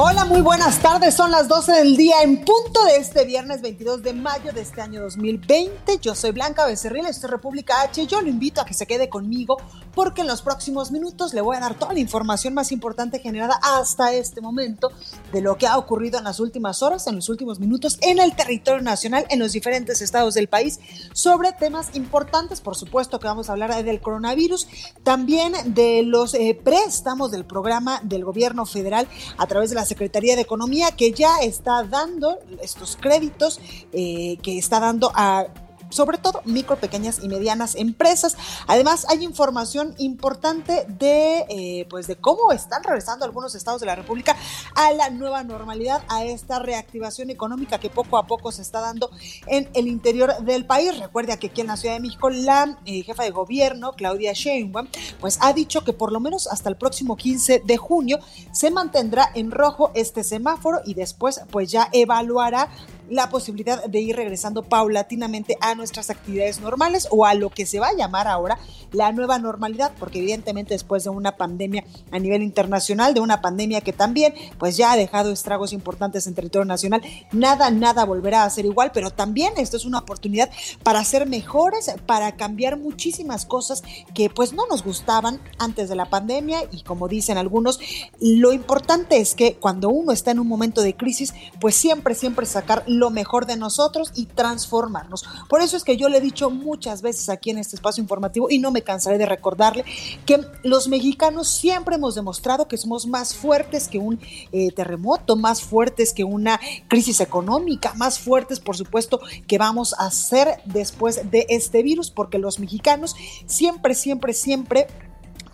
Hola, muy buenas tardes. Son las 12 del día en punto de este viernes 22 de mayo de este año 2020. Yo soy Blanca Becerril, esto es República H. Yo lo invito a que se quede conmigo porque en los próximos minutos le voy a dar toda la información más importante generada hasta este momento de lo que ha ocurrido en las últimas horas, en los últimos minutos en el territorio nacional, en los diferentes estados del país, sobre temas importantes. Por supuesto que vamos a hablar del coronavirus, también de los eh, préstamos del programa del gobierno federal a través de la Secretaría de Economía que ya está dando estos créditos eh, que está dando a sobre todo micro, pequeñas y medianas empresas. Además, hay información importante de, eh, pues de cómo están regresando algunos estados de la República a la nueva normalidad, a esta reactivación económica que poco a poco se está dando en el interior del país. Recuerde que aquí en la Ciudad de México la eh, jefa de gobierno, Claudia Sheinbaum, pues ha dicho que por lo menos hasta el próximo 15 de junio se mantendrá en rojo este semáforo y después pues ya evaluará la posibilidad de ir regresando paulatinamente a nuestras actividades normales o a lo que se va a llamar ahora la nueva normalidad, porque evidentemente después de una pandemia a nivel internacional, de una pandemia que también pues ya ha dejado estragos importantes en territorio nacional, nada, nada volverá a ser igual, pero también esto es una oportunidad para ser mejores, para cambiar muchísimas cosas que pues no nos gustaban antes de la pandemia. Y como dicen algunos, lo importante es que cuando uno está en un momento de crisis, pues siempre, siempre sacar lo mejor de nosotros y transformarnos. Por eso es que yo le he dicho muchas veces aquí en este espacio informativo y no me cansaré de recordarle que los mexicanos siempre hemos demostrado que somos más fuertes que un eh, terremoto, más fuertes que una crisis económica, más fuertes por supuesto que vamos a ser después de este virus, porque los mexicanos siempre, siempre, siempre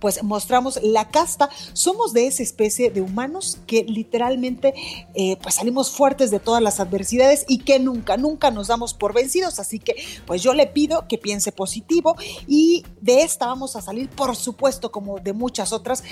pues mostramos la casta, somos de esa especie de humanos que literalmente eh, pues salimos fuertes de todas las adversidades y que nunca, nunca nos damos por vencidos. Así que pues yo le pido que piense positivo y de esta vamos a salir, por supuesto, como de muchas otras,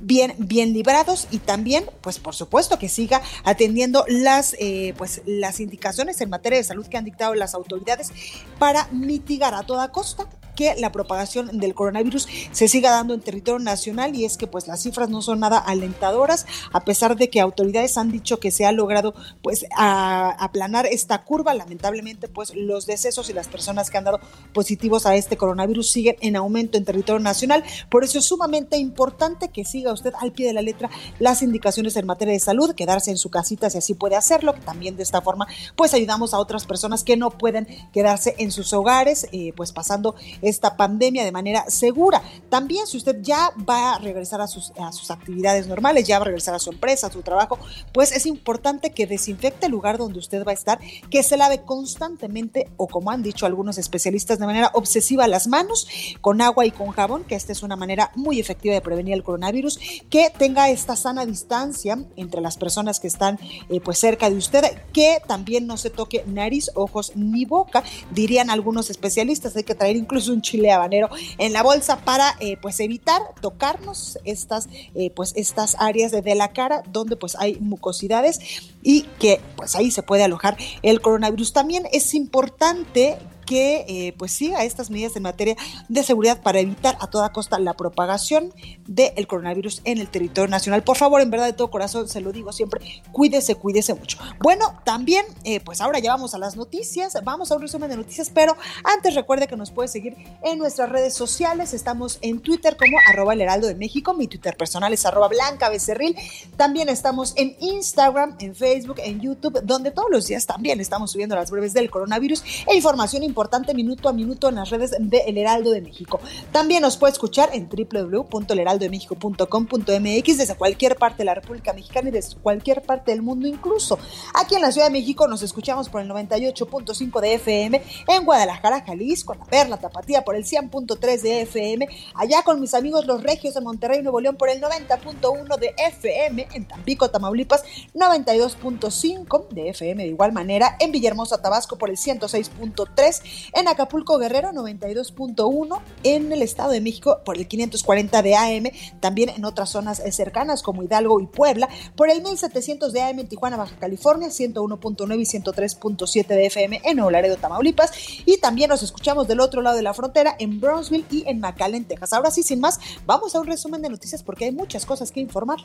bien, bien librados y también, pues por supuesto, que siga atendiendo las, eh, pues, las indicaciones en materia de salud que han dictado las autoridades para mitigar a toda costa que la propagación del coronavirus se siga dando en territorio nacional y es que pues las cifras no son nada alentadoras a pesar de que autoridades han dicho que se ha logrado pues aplanar esta curva. Lamentablemente pues los decesos y las personas que han dado positivos a este coronavirus siguen en aumento en territorio nacional. Por eso es sumamente importante que siga usted al pie de la letra las indicaciones en materia de salud quedarse en su casita si así puede hacerlo también de esta forma pues ayudamos a otras personas que no pueden quedarse en sus hogares eh, pues pasando esta pandemia de manera segura. También si usted ya va a regresar a sus, a sus actividades normales, ya va a regresar a su empresa, a su trabajo, pues es importante que desinfecte el lugar donde usted va a estar, que se lave constantemente o como han dicho algunos especialistas de manera obsesiva las manos con agua y con jabón, que esta es una manera muy efectiva de prevenir el coronavirus, que tenga esta sana distancia entre las personas que están eh, pues cerca de usted, que también no se toque nariz, ojos ni boca, dirían algunos especialistas, hay que traer incluso un chile habanero en la bolsa para eh, pues evitar tocarnos estas eh, pues estas áreas de, la cara donde pues hay mucosidades y que pues ahí se puede alojar el coronavirus. También es importante que eh, pues siga estas medidas en materia de seguridad para evitar a toda costa la propagación del coronavirus en el territorio nacional. Por favor, en verdad de todo corazón, se lo digo siempre, cuídese, cuídese mucho. Bueno, también, eh, pues ahora ya vamos a las noticias, vamos a un resumen de noticias, pero antes recuerde que nos puede seguir en nuestras redes sociales, estamos en Twitter como arroba el heraldo de México, mi Twitter personal es arroba blanca becerril, también estamos en Instagram, en Facebook, en YouTube, donde todos los días también estamos subiendo las breves del coronavirus e información importante importante minuto a minuto en las redes de El Heraldo de México. También nos puede escuchar en www.elheraldodemexico.com.mx desde cualquier parte de la República Mexicana y desde cualquier parte del mundo incluso. Aquí en la Ciudad de México nos escuchamos por el 98.5 de FM, en Guadalajara, Jalisco, La Perla, Tapatía por el 100.3 de FM, allá con mis amigos los regios de Monterrey, Nuevo León por el 90.1 de FM, en Tampico, Tamaulipas 92.5 de FM de igual manera, en Villahermosa, Tabasco por el 106.3, en Acapulco, Guerrero 92.1, en el Estado de México por el 540 de AM, también en otras zonas cercanas como Hidalgo y Puebla por el 1700 de AM en Tijuana, Baja California, 101.9 y 103.7 de FM en Nuevo Laredo, Tamaulipas y también nos escuchamos del otro lado de la frontera en Brownsville y en McAllen, Texas. Ahora sí, sin más, vamos a un resumen de noticias porque hay muchas cosas que informar.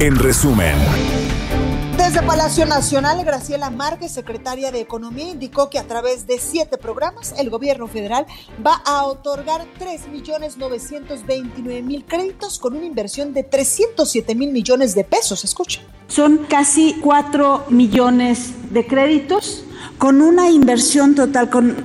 En resumen. Desde Palacio Nacional, Graciela Márquez, secretaria de Economía, indicó que a través de siete programas el gobierno federal va a otorgar 3.929.000 créditos con una inversión de 307 mil millones de pesos. Escucha. Son casi 4 millones de créditos con una inversión total, con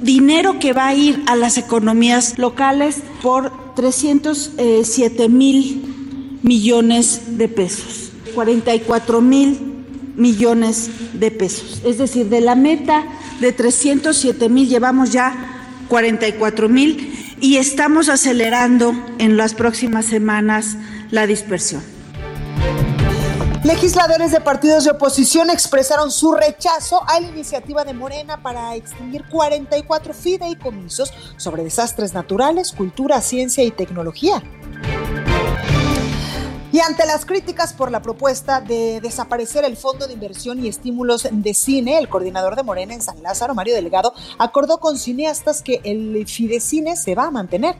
dinero que va a ir a las economías locales por 307 mil millones de pesos, 44 mil millones de pesos. Es decir, de la meta de 307 mil llevamos ya 44 mil y estamos acelerando en las próximas semanas la dispersión. Legisladores de partidos de oposición expresaron su rechazo a la iniciativa de Morena para extinguir 44 fideicomisos sobre desastres naturales, cultura, ciencia y tecnología. Y ante las críticas por la propuesta de desaparecer el Fondo de Inversión y Estímulos de Cine, el coordinador de Morena en San Lázaro, Mario Delgado, acordó con cineastas que el Fidecine se va a mantener.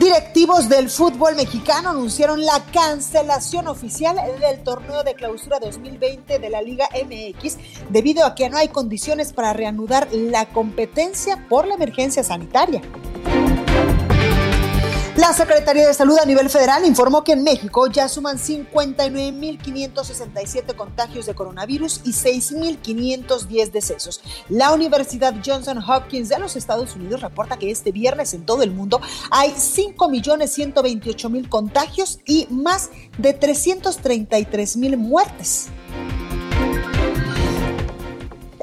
Directivos del fútbol mexicano anunciaron la cancelación oficial del torneo de clausura 2020 de la Liga MX debido a que no hay condiciones para reanudar la competencia por la emergencia sanitaria. La Secretaría de Salud a nivel federal informó que en México ya suman 59.567 contagios de coronavirus y 6.510 decesos. La Universidad Johnson Hopkins de los Estados Unidos reporta que este viernes en todo el mundo hay 5.128.000 contagios y más de 333.000 muertes.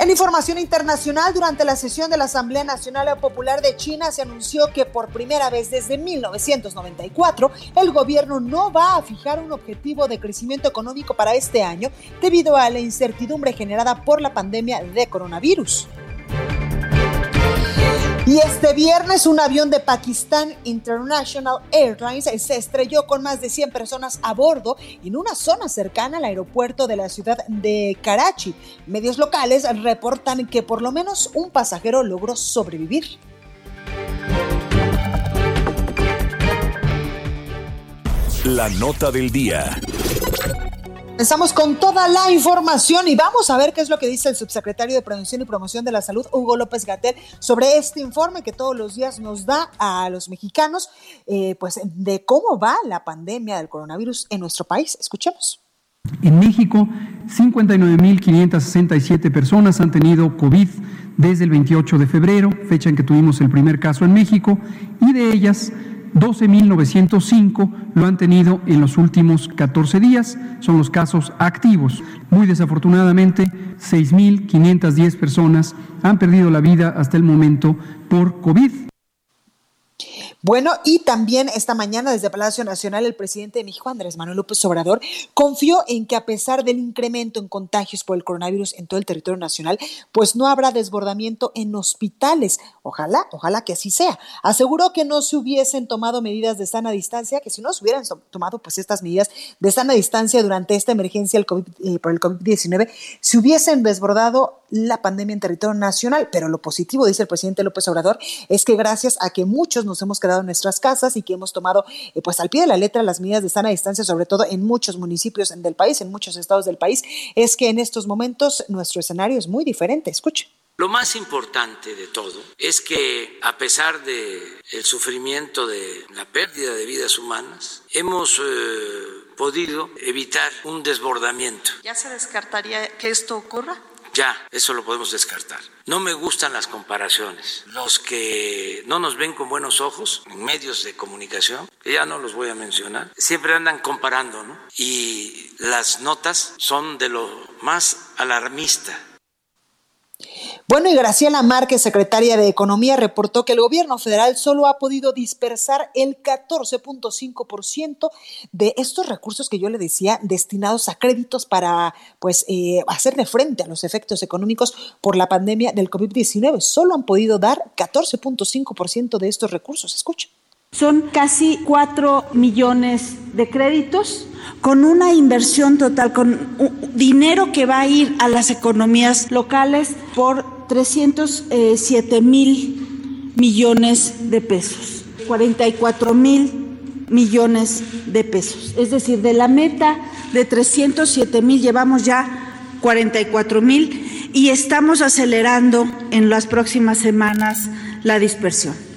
En información internacional, durante la sesión de la Asamblea Nacional Popular de China se anunció que por primera vez desde 1994 el gobierno no va a fijar un objetivo de crecimiento económico para este año debido a la incertidumbre generada por la pandemia de coronavirus. Y este viernes un avión de Pakistan International Airlines se estrelló con más de 100 personas a bordo en una zona cercana al aeropuerto de la ciudad de Karachi. Medios locales reportan que por lo menos un pasajero logró sobrevivir. La nota del día. Comenzamos con toda la información y vamos a ver qué es lo que dice el subsecretario de Prevención y Promoción de la Salud, Hugo López Gatel, sobre este informe que todos los días nos da a los mexicanos, eh, pues de cómo va la pandemia del coronavirus en nuestro país. Escuchemos. En México, 59.567 personas han tenido COVID desde el 28 de febrero, fecha en que tuvimos el primer caso en México, y de ellas 12.905 lo han tenido en los últimos 14 días, son los casos activos. Muy desafortunadamente, 6.510 personas han perdido la vida hasta el momento por COVID. Bueno, y también esta mañana desde Palacio Nacional el presidente de México, Andrés Manuel López Obrador, confió en que a pesar del incremento en contagios por el coronavirus en todo el territorio nacional, pues no habrá desbordamiento en hospitales. Ojalá, ojalá que así sea. Aseguró que no se hubiesen tomado medidas de sana distancia, que si no se hubieran tomado pues estas medidas de sana distancia durante esta emergencia el COVID, eh, por el COVID-19, se hubiesen desbordado la pandemia en territorio nacional. Pero lo positivo, dice el presidente López Obrador, es que gracias a que muchos nos hemos quedado en nuestras casas y que hemos tomado eh, pues al pie de la letra las medidas de sana distancia, sobre todo en muchos municipios del país, en muchos estados del país, es que en estos momentos nuestro escenario es muy diferente. Escuche. Lo más importante de todo es que a pesar de el sufrimiento de la pérdida de vidas humanas, hemos eh, podido evitar un desbordamiento. ¿Ya se descartaría que esto ocurra? Ya, eso lo podemos descartar. No me gustan las comparaciones. Los que no nos ven con buenos ojos en medios de comunicación, ya no los voy a mencionar, siempre andan comparando, ¿no? Y las notas son de lo más alarmista bueno, y Graciela Márquez, secretaria de Economía, reportó que el gobierno federal solo ha podido dispersar el 14.5% de estos recursos que yo le decía destinados a créditos para pues eh, hacerle frente a los efectos económicos por la pandemia del COVID-19. Solo han podido dar 14.5% de estos recursos. Escucha. Son casi 4 millones de créditos con una inversión total, con dinero que va a ir a las economías locales por 307 mil millones de pesos, 44 mil millones de pesos. Es decir, de la meta de 307 mil llevamos ya 44 mil y estamos acelerando en las próximas semanas la dispersión.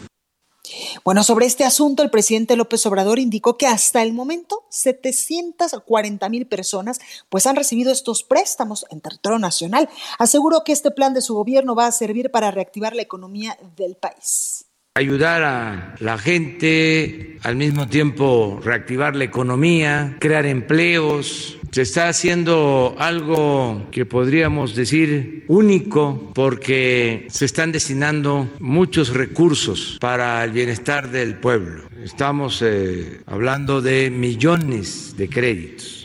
Bueno, sobre este asunto, el presidente López Obrador indicó que hasta el momento 740 mil personas pues han recibido estos préstamos en territorio nacional. Aseguró que este plan de su gobierno va a servir para reactivar la economía del país ayudar a la gente, al mismo tiempo reactivar la economía, crear empleos. Se está haciendo algo que podríamos decir único porque se están destinando muchos recursos para el bienestar del pueblo. Estamos eh, hablando de millones de créditos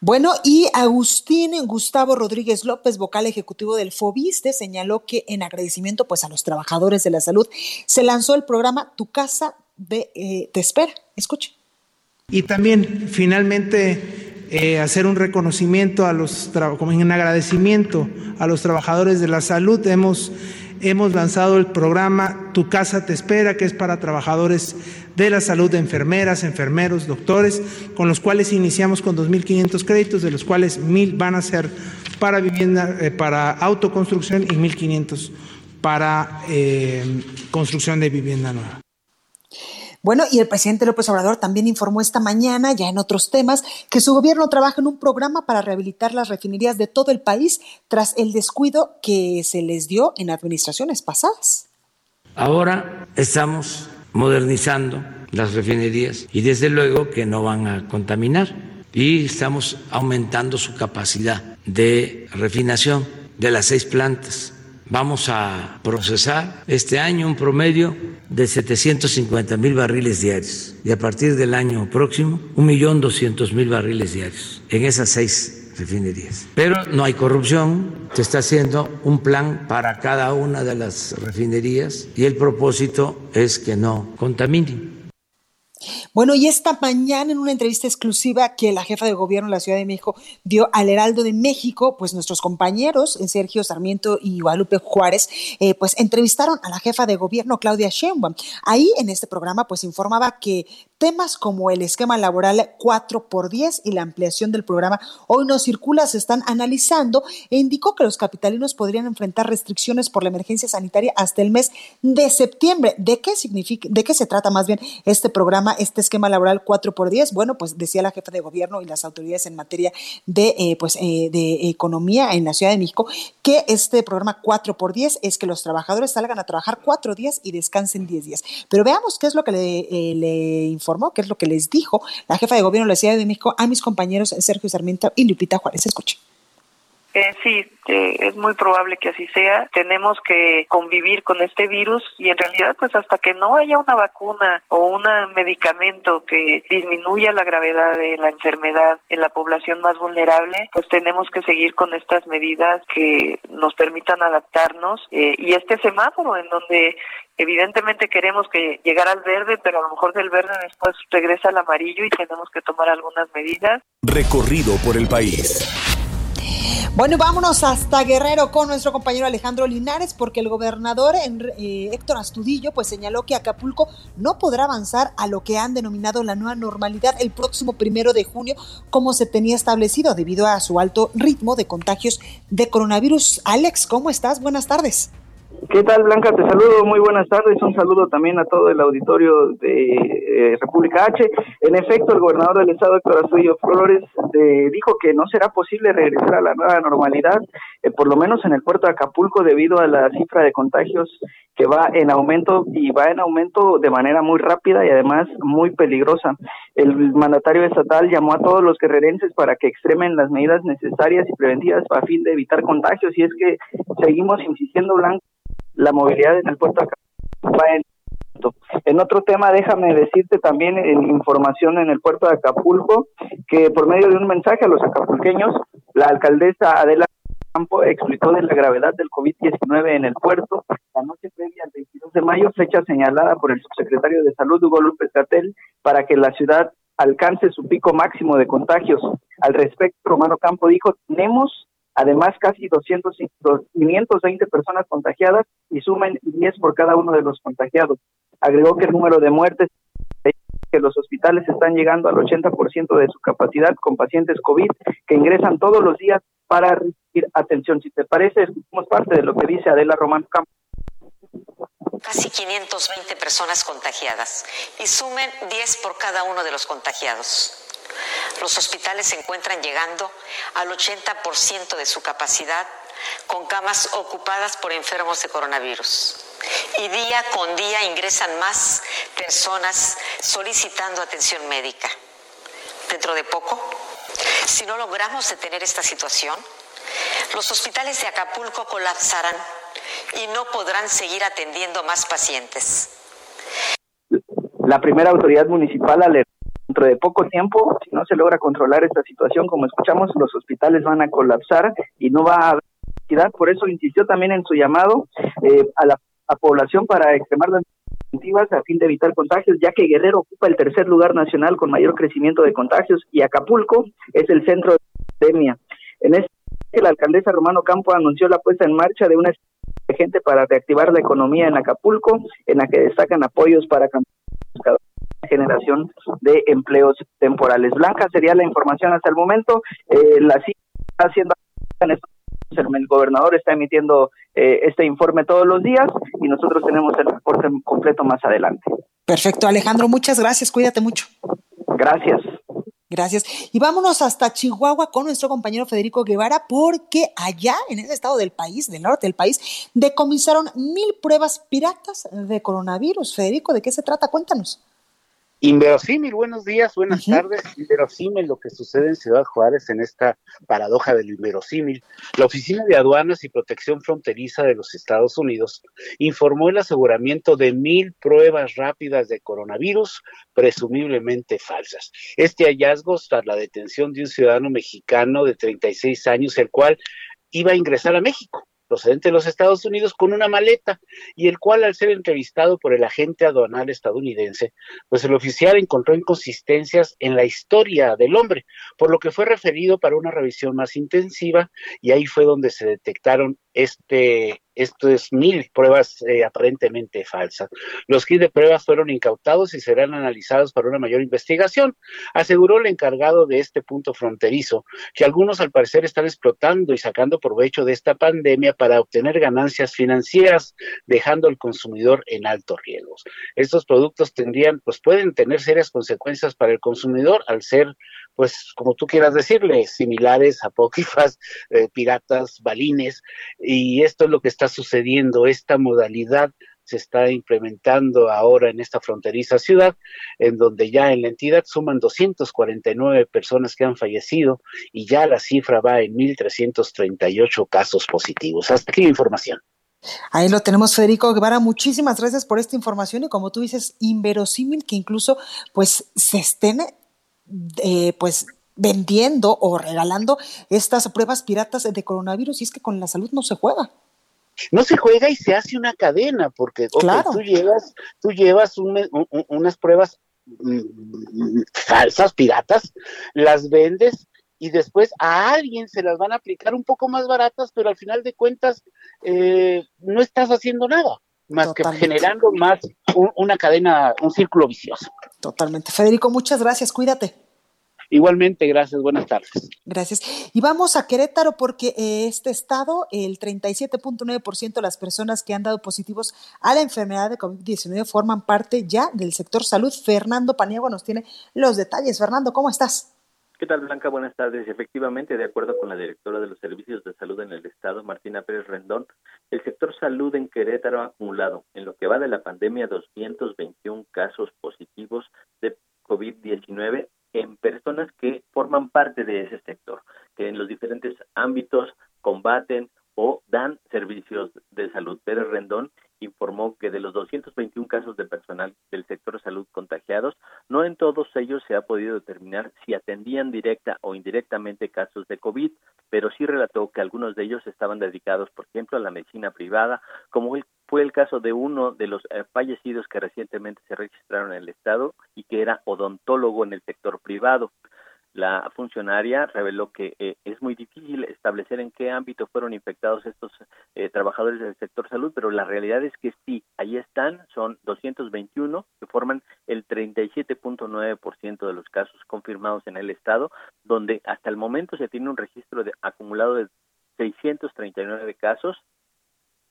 bueno, y Agustín Gustavo Rodríguez López, vocal ejecutivo del FOBISTE, señaló que en agradecimiento pues, a los trabajadores de la salud se lanzó el programa Tu Casa eh, Te Espera. Escuche. Y también, finalmente, eh, hacer un reconocimiento a los, como en agradecimiento a los trabajadores de la salud. Hemos, hemos lanzado el programa Tu Casa Te Espera, que es para trabajadores de la salud de enfermeras, enfermeros, doctores, con los cuales iniciamos con 2.500 créditos, de los cuales 1.000 van a ser para vivienda, eh, para autoconstrucción y 1.500 para eh, construcción de vivienda nueva. Bueno, y el presidente López Obrador también informó esta mañana, ya en otros temas, que su gobierno trabaja en un programa para rehabilitar las refinerías de todo el país tras el descuido que se les dio en administraciones pasadas. Ahora estamos modernizando las refinerías y desde luego que no van a contaminar y estamos aumentando su capacidad de refinación de las seis plantas. Vamos a procesar este año un promedio de 750 mil barriles diarios y a partir del año próximo un millón doscientos mil barriles diarios en esas seis refinerías. Pero no hay corrupción, se está haciendo un plan para cada una de las refinerías y el propósito es que no contaminen. Bueno, y esta mañana en una entrevista exclusiva que la jefa de gobierno de la Ciudad de México dio al Heraldo de México, pues nuestros compañeros, Sergio Sarmiento y Guadalupe Juárez, eh, pues entrevistaron a la jefa de gobierno, Claudia Sheinbaum. Ahí en este programa, pues informaba que temas como el esquema laboral 4 por 10 y la ampliación del programa Hoy no circula se están analizando e indicó que los capitalinos podrían enfrentar restricciones por la emergencia sanitaria hasta el mes de septiembre. ¿De qué significa, de qué se trata más bien este programa? este esquema laboral 4 por 10? Bueno, pues decía la jefa de gobierno y las autoridades en materia de, eh, pues, eh, de economía en la Ciudad de México que este programa 4 por 10 es que los trabajadores salgan a trabajar cuatro días y descansen 10 días. Pero veamos qué es lo que le, eh, le informó, qué es lo que les dijo la jefa de gobierno de la Ciudad de México a mis compañeros Sergio Sarmiento y Lupita Juárez. Escuche. Eh, sí, eh, es muy probable que así sea. Tenemos que convivir con este virus y en realidad pues hasta que no haya una vacuna o un medicamento que disminuya la gravedad de la enfermedad en la población más vulnerable, pues tenemos que seguir con estas medidas que nos permitan adaptarnos eh, y este semáforo en donde evidentemente queremos que llegara al verde, pero a lo mejor del verde después regresa al amarillo y tenemos que tomar algunas medidas. Recorrido por el país. Bueno, vámonos hasta Guerrero con nuestro compañero Alejandro Linares, porque el gobernador eh, Héctor Astudillo pues señaló que Acapulco no podrá avanzar a lo que han denominado la nueva normalidad el próximo primero de junio, como se tenía establecido debido a su alto ritmo de contagios de coronavirus. Alex, ¿cómo estás? Buenas tardes. ¿Qué tal, Blanca? Te saludo, muy buenas tardes. Un saludo también a todo el auditorio de eh, República H. En efecto, el gobernador del estado, Héctor Astudillo Flores, donde dijo que no será posible regresar a la nueva normalidad, eh, por lo menos en el puerto de Acapulco, debido a la cifra de contagios que va en aumento y va en aumento de manera muy rápida y además muy peligrosa. El mandatario estatal llamó a todos los guerrerenses para que extremen las medidas necesarias y preventivas a fin de evitar contagios y es que seguimos insistiendo, Blanco, la movilidad en el puerto de Acapulco en otro tema, déjame decirte también en información en el puerto de Acapulco que por medio de un mensaje a los acapulqueños, la alcaldesa Adela Campo explicó de la gravedad del COVID-19 en el puerto la noche previa al 22 de mayo, fecha señalada por el subsecretario de Salud Hugo López Catel para que la ciudad alcance su pico máximo de contagios. Al respecto, Romano Campo dijo, tenemos además casi 200, 520 personas contagiadas y sumen 10 por cada uno de los contagiados. Agregó que el número de muertes que los hospitales están llegando al 80% de su capacidad con pacientes COVID que ingresan todos los días para recibir atención. Si te parece, escuchamos parte de lo que dice Adela Román Campos. Casi 520 personas contagiadas y sumen 10 por cada uno de los contagiados. Los hospitales se encuentran llegando al 80% de su capacidad con camas ocupadas por enfermos de coronavirus. Y día con día ingresan más personas solicitando atención médica. Dentro de poco, si no logramos detener esta situación, los hospitales de Acapulco colapsarán y no podrán seguir atendiendo más pacientes. La primera autoridad municipal alertó dentro de poco tiempo, si no se logra controlar esta situación, como escuchamos, los hospitales van a colapsar y no va a haber necesidad. Por eso insistió también en su llamado eh, a la población para extremar las preventivas a fin de evitar contagios, ya que Guerrero ocupa el tercer lugar nacional con mayor crecimiento de contagios y Acapulco es el centro de la pandemia. En este la alcaldesa Romano Campo anunció la puesta en marcha de una gente para reactivar la economía en Acapulco, en la que destacan apoyos para generación de empleos temporales. Blanca sería la información hasta el momento. Eh, la está haciendo el gobernador está emitiendo eh, este informe todos los días y nosotros tenemos el reporte completo más adelante. Perfecto, Alejandro, muchas gracias, cuídate mucho. Gracias. Gracias. Y vámonos hasta Chihuahua con nuestro compañero Federico Guevara, porque allá en ese estado del país, del norte del país, decomisaron mil pruebas piratas de coronavirus. Federico, ¿de qué se trata? Cuéntanos. Inverosímil, buenos días, buenas tardes. Inverosímil lo que sucede en Ciudad Juárez en esta paradoja del inverosímil. La Oficina de Aduanas y Protección Fronteriza de los Estados Unidos informó el aseguramiento de mil pruebas rápidas de coronavirus, presumiblemente falsas. Este hallazgo tras la detención de un ciudadano mexicano de 36 años, el cual iba a ingresar a México procedente de los Estados Unidos con una maleta y el cual al ser entrevistado por el agente aduanal estadounidense, pues el oficial encontró inconsistencias en la historia del hombre, por lo que fue referido para una revisión más intensiva y ahí fue donde se detectaron este esto es mil pruebas eh, aparentemente falsas. Los kits de pruebas fueron incautados y serán analizados para una mayor investigación, aseguró el encargado de este punto fronterizo, que algunos al parecer están explotando y sacando provecho de esta pandemia para obtener ganancias financieras, dejando al consumidor en altos riesgos. Estos productos tendrían, pues pueden tener serias consecuencias para el consumidor al ser pues como tú quieras decirle, similares, apócrifas, eh, piratas, balines, y esto es lo que está sucediendo, esta modalidad se está implementando ahora en esta fronteriza ciudad, en donde ya en la entidad suman 249 personas que han fallecido y ya la cifra va en 1.338 casos positivos. Hasta aquí la información. Ahí lo tenemos, Federico Guevara. Muchísimas gracias por esta información y como tú dices, inverosímil que incluso pues se estén eh, pues vendiendo o regalando estas pruebas piratas de coronavirus y es que con la salud no se juega. No se juega y se hace una cadena, porque tú llevas, tú llevas unas pruebas mm, falsas, piratas, las vendes y después a alguien se las van a aplicar un poco más baratas, pero al final de cuentas eh, no estás haciendo nada más que generando más una cadena, un círculo vicioso. Totalmente. Federico, muchas gracias, cuídate. Igualmente, gracias, buenas tardes. Gracias. Y vamos a Querétaro porque eh, este estado, el 37.9% de las personas que han dado positivos a la enfermedad de COVID-19 forman parte ya del sector salud. Fernando Paniagua nos tiene los detalles. Fernando, ¿cómo estás? ¿Qué Blanca? Buenas tardes. Efectivamente, de acuerdo con la directora de los Servicios de Salud en el Estado, Martina Pérez Rendón, el sector salud en Querétaro ha acumulado, en lo que va de la pandemia, 221 casos positivos de COVID-19 en personas que forman parte de ese sector, que en los diferentes ámbitos combaten o dan servicios de salud. Pérez Rendón informó que de los 221 casos de personal del sector salud contagiados, no en todos ellos se ha podido determinar si atendían directa o indirectamente casos de COVID, pero sí relató que algunos de ellos estaban dedicados, por ejemplo, a la medicina privada, como fue el caso de uno de los eh, fallecidos que recientemente se registraron en el estado y que era odontólogo en el sector privado. La funcionaria reveló que eh, es muy difícil establecer en qué ámbito fueron infectados estos eh, trabajadores del sector salud, pero la realidad es que sí, ahí están, son 221 que forman el 37.9% de los casos confirmados en el estado, donde hasta el momento se tiene un registro de, acumulado de 639 casos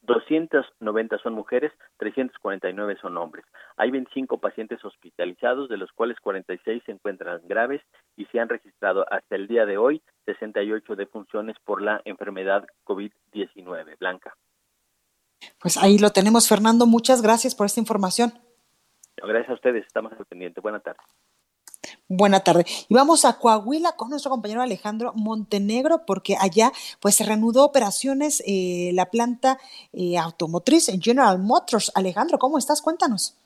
290 son mujeres, 349 son hombres. Hay 25 pacientes hospitalizados, de los cuales 46 se encuentran graves y se han registrado hasta el día de hoy 68 defunciones por la enfermedad COVID-19. Blanca. Pues ahí lo tenemos, Fernando. Muchas gracias por esta información. Gracias a ustedes, estamos al pendiente. Buenas tardes. Buena tarde. Y vamos a Coahuila con nuestro compañero Alejandro Montenegro, porque allá pues se reanudó operaciones eh, la planta eh, automotriz en General Motors. Alejandro, ¿cómo estás? Cuéntanos.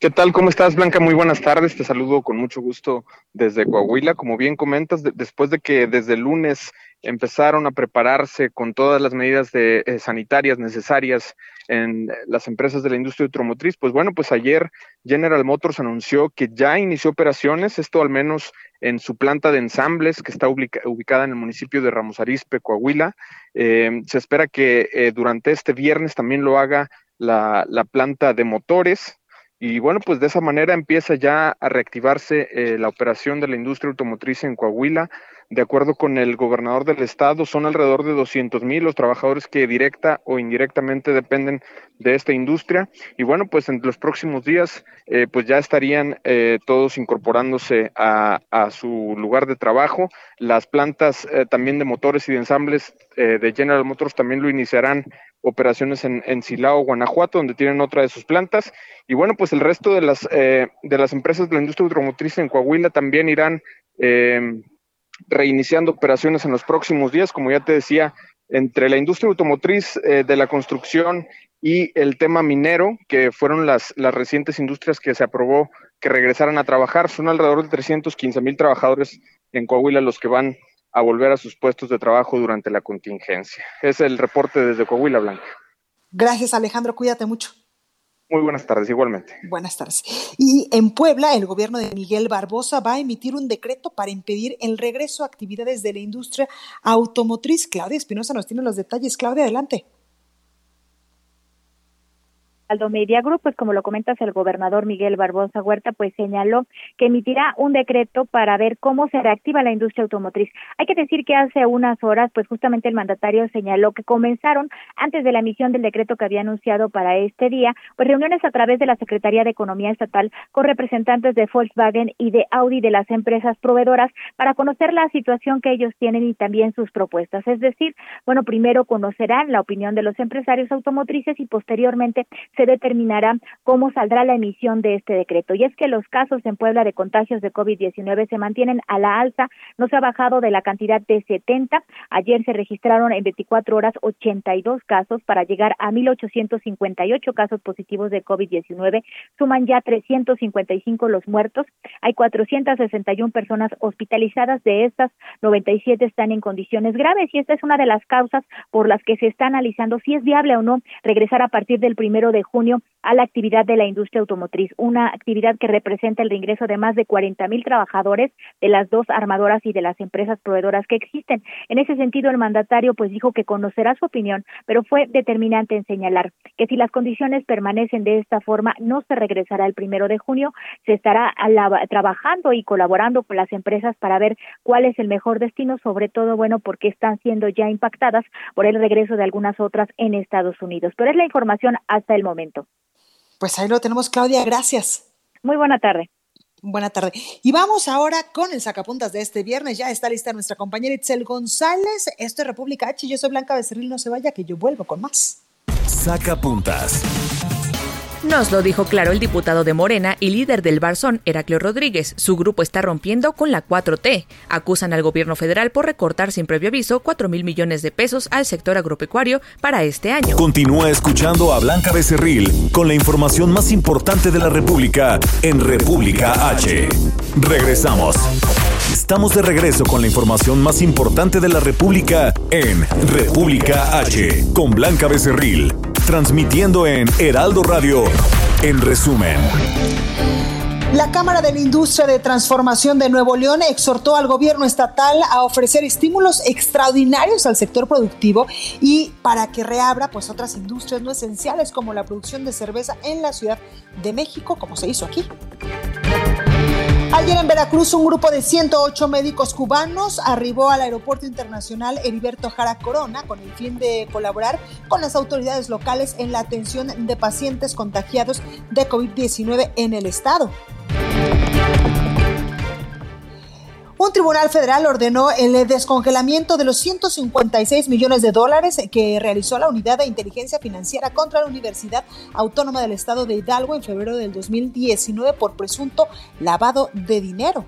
¿Qué tal? ¿Cómo estás, Blanca? Muy buenas tardes. Te saludo con mucho gusto desde Coahuila. Como bien comentas, después de que desde el lunes empezaron a prepararse con todas las medidas de, eh, sanitarias necesarias en las empresas de la industria automotriz, pues bueno, pues ayer General Motors anunció que ya inició operaciones, esto al menos en su planta de ensambles que está ubicada en el municipio de Ramos Arizpe, Coahuila. Eh, se espera que eh, durante este viernes también lo haga la, la planta de motores, y bueno, pues de esa manera empieza ya a reactivarse eh, la operación de la industria automotriz en Coahuila. De acuerdo con el gobernador del estado, son alrededor de 200 mil los trabajadores que directa o indirectamente dependen de esta industria. Y bueno, pues en los próximos días, eh, pues ya estarían eh, todos incorporándose a, a, su lugar de trabajo. Las plantas también de motores y de ensambles de General Motors también lo iniciarán operaciones en, Silao, Guanajuato, donde tienen otra de sus plantas. Y bueno, pues el resto de las, eh, de las empresas de la industria automotriz en Coahuila también irán eh, reiniciando operaciones en los próximos días. Como ya te decía, entre la industria automotriz eh, de la construcción y el tema minero, que fueron las, las recientes industrias que se aprobó que regresaran a trabajar, son alrededor de 315 mil trabajadores en Coahuila los que van a volver a sus puestos de trabajo durante la contingencia. Es el reporte desde Coahuila Blanca. Gracias Alejandro, cuídate mucho. Muy buenas tardes, igualmente. Buenas tardes. Y en Puebla, el gobierno de Miguel Barbosa va a emitir un decreto para impedir el regreso a actividades de la industria automotriz. Claudia Espinosa nos tiene los detalles. Claudia, adelante. Aldo Media Group, pues como lo comentas, el gobernador Miguel Barbosa Huerta, pues señaló que emitirá un decreto para ver cómo se reactiva la industria automotriz. Hay que decir que hace unas horas, pues justamente el mandatario señaló que comenzaron, antes de la emisión del decreto que había anunciado para este día, pues reuniones a través de la Secretaría de Economía Estatal con representantes de Volkswagen y de Audi de las empresas proveedoras para conocer la situación que ellos tienen y también sus propuestas. Es decir, bueno, primero conocerán la opinión de los empresarios automotrices y posteriormente se determinará cómo saldrá la emisión de este decreto. Y es que los casos en Puebla de contagios de COVID-19 se mantienen a la alza, no se ha bajado de la cantidad de 70. Ayer se registraron en 24 horas 82 casos para llegar a 1.858 casos positivos de COVID-19. Suman ya 355 los muertos. Hay 461 personas hospitalizadas. De estas, 97 están en condiciones graves y esta es una de las causas por las que se está analizando si es viable o no regresar a partir del primero de junio a la actividad de la industria automotriz, una actividad que representa el reingreso de más de 40 mil trabajadores de las dos armadoras y de las empresas proveedoras que existen. En ese sentido, el mandatario pues dijo que conocerá su opinión, pero fue determinante en señalar que si las condiciones permanecen de esta forma, no se regresará el primero de junio, se estará trabajando y colaborando con las empresas para ver cuál es el mejor destino, sobre todo, bueno, porque están siendo ya impactadas por el regreso de algunas otras en Estados Unidos. Pero es la información hasta el momento. Pues ahí lo tenemos, Claudia, gracias. Muy buena tarde. Buena tarde. Y vamos ahora con el sacapuntas de este viernes. Ya está lista nuestra compañera Itzel González. Esto es República H. Yo soy Blanca Becerril. No se vaya, que yo vuelvo con más. Sacapuntas. Nos lo dijo claro el diputado de Morena y líder del Barzón, Heraclio Rodríguez. Su grupo está rompiendo con la 4T. Acusan al gobierno federal por recortar sin previo aviso 4 mil millones de pesos al sector agropecuario para este año. Continúa escuchando a Blanca Becerril con la información más importante de la República en República H. Regresamos. Estamos de regreso con la información más importante de la República en República H con Blanca Becerril, transmitiendo en Heraldo Radio. En resumen. La Cámara de la Industria de Transformación de Nuevo León exhortó al gobierno estatal a ofrecer estímulos extraordinarios al sector productivo y para que reabra pues otras industrias no esenciales como la producción de cerveza en la Ciudad de México, como se hizo aquí. Ayer en Veracruz un grupo de 108 médicos cubanos arribó al Aeropuerto Internacional Heriberto Jara Corona con el fin de colaborar con las autoridades locales en la atención de pacientes contagiados de COVID-19 en el estado. Un tribunal federal ordenó el descongelamiento de los 156 millones de dólares que realizó la Unidad de Inteligencia Financiera contra la Universidad Autónoma del Estado de Hidalgo en febrero del 2019 por presunto lavado de dinero.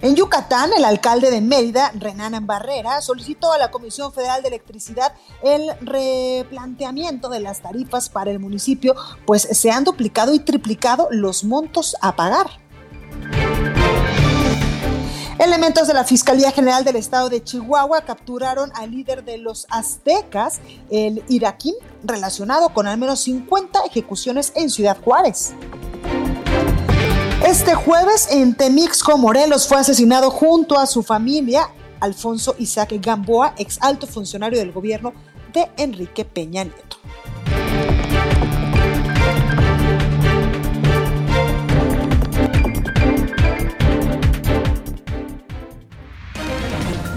En Yucatán, el alcalde de Mérida, Renan Barrera, solicitó a la Comisión Federal de Electricidad el replanteamiento de las tarifas para el municipio, pues se han duplicado y triplicado los montos a pagar. Elementos de la Fiscalía General del Estado de Chihuahua capturaron al líder de los aztecas, el iraquín, relacionado con al menos 50 ejecuciones en Ciudad Juárez. Este jueves en Temixco, Morelos, fue asesinado junto a su familia Alfonso Isaac Gamboa, ex alto funcionario del gobierno de Enrique Peña Nieto.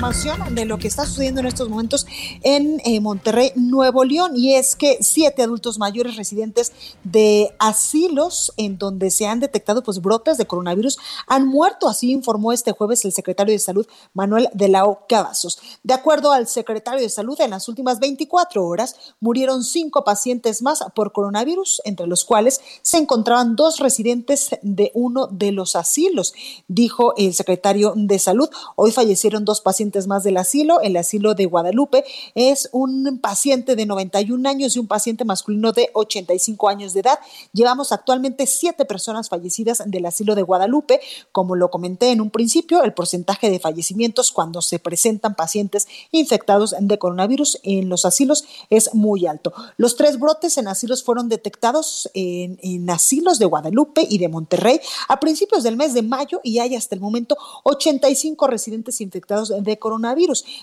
De lo que está sucediendo en estos momentos en eh, Monterrey, Nuevo León, y es que siete adultos mayores residentes de asilos en donde se han detectado pues brotes de coronavirus han muerto, así informó este jueves el secretario de Salud Manuel de la O. Cavazos. De acuerdo al secretario de Salud, en las últimas 24 horas murieron cinco pacientes más por coronavirus, entre los cuales se encontraban dos residentes de uno de los asilos, dijo el secretario de Salud. Hoy fallecieron dos pacientes más del asilo. El asilo de Guadalupe es un paciente de 91 años y un paciente masculino de 85 años de edad. Llevamos actualmente siete personas fallecidas del asilo de Guadalupe. Como lo comenté en un principio, el porcentaje de fallecimientos cuando se presentan pacientes infectados de coronavirus en los asilos es muy alto. Los tres brotes en asilos fueron detectados en, en asilos de Guadalupe y de Monterrey a principios del mes de mayo y hay hasta el momento 85 residentes infectados de coronavirus.